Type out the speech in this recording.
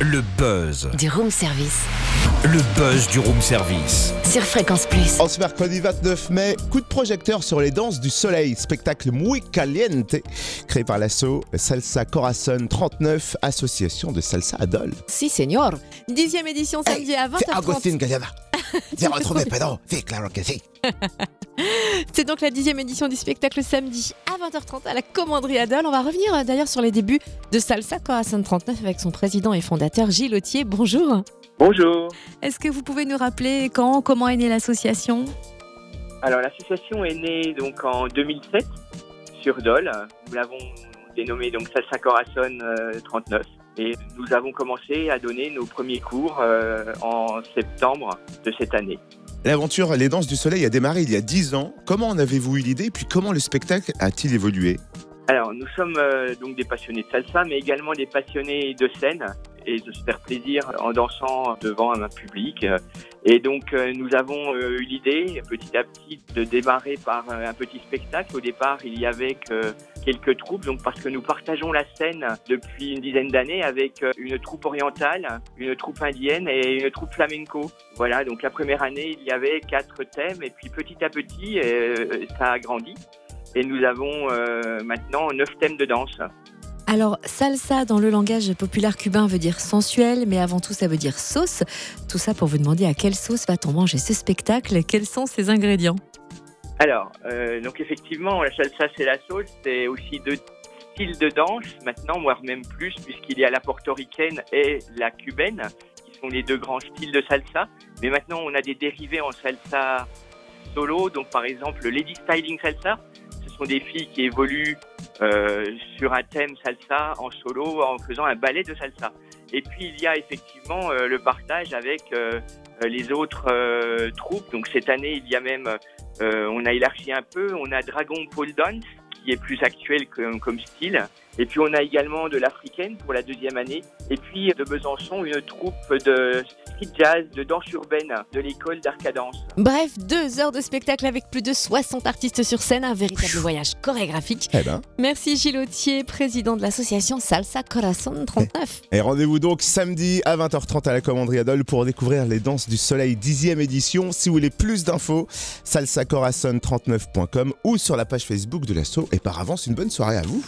Le buzz. Du room service. Le buzz du room service. Sur Fréquence Plus. En ce mercredi 29 mai, coup de projecteur sur les danses du soleil, spectacle muy caliente, créé par l'asso Salsa Corazon 39, association de salsa adol. Si, señor. Dixième édition samedi à 20h30. Agustin Gallana. J'ai retrouvé Pedro. C'est claro que si. C'est donc la dixième édition du spectacle samedi à 20h30 à la Commanderie Adol. On va revenir euh, d'ailleurs sur les débuts de Salsa Corazon 39 avec son président et fondateur Gilles Autier. Bonjour. Bonjour. Est-ce que vous pouvez nous rappeler quand, comment est née l'association? Alors l'association est née donc en 2007 sur Dole. Nous l'avons dénommée donc Salsa Corazon euh, 39 et nous avons commencé à donner nos premiers cours euh, en septembre de cette année. L'aventure Les danses du soleil a démarré il y a 10 ans. Comment en avez-vous eu l'idée Puis comment le spectacle a-t-il évolué? Alors nous sommes euh, donc des passionnés de salsa mais également des passionnés de scène et de se faire plaisir en dansant devant un public. Et donc euh, nous avons euh, eu l'idée petit à petit de démarrer par euh, un petit spectacle. Au départ, il y avait que quelques troupes, donc parce que nous partageons la scène depuis une dizaine d'années avec une troupe orientale, une troupe indienne et une troupe flamenco. Voilà, donc la première année, il y avait quatre thèmes et puis petit à petit, ça a grandi. Et nous avons maintenant neuf thèmes de danse. Alors, salsa dans le langage populaire cubain veut dire sensuel, mais avant tout ça veut dire sauce. Tout ça pour vous demander à quelle sauce va-t-on manger ce spectacle? Quels sont ses ingrédients? Alors, euh, donc effectivement, la salsa c'est la sauce, c'est aussi deux styles de danse maintenant, voire même plus, puisqu'il y a la portoricaine et la cubaine, qui sont les deux grands styles de salsa. Mais maintenant, on a des dérivés en salsa solo, donc par exemple le lady styling salsa. Ce sont des filles qui évoluent sur un thème salsa en solo en faisant un ballet de salsa. Et puis il y a effectivement euh, le partage avec euh, les autres euh, troupes. Donc cette année, il y a même euh, on a élargi un peu, on a Dragon Pole Dance qui est plus actuel comme, comme style. Et puis on a également de l'africaine pour la deuxième année. Et puis de Besançon, une troupe de street jazz, de danse urbaine de l'école d'Arcadance. Bref, deux heures de spectacle avec plus de 60 artistes sur scène, un véritable voyage chorégraphique. Eh ben. Merci Gilles Autier, président de l'association Salsa Corazon 39. Et rendez-vous donc samedi à 20h30 à la Commanderie Adol pour découvrir les danses du soleil 10e édition. Si vous voulez plus d'infos, salsacorazon39.com ou sur la page Facebook de l'asso. Et par avance, une bonne soirée à vous.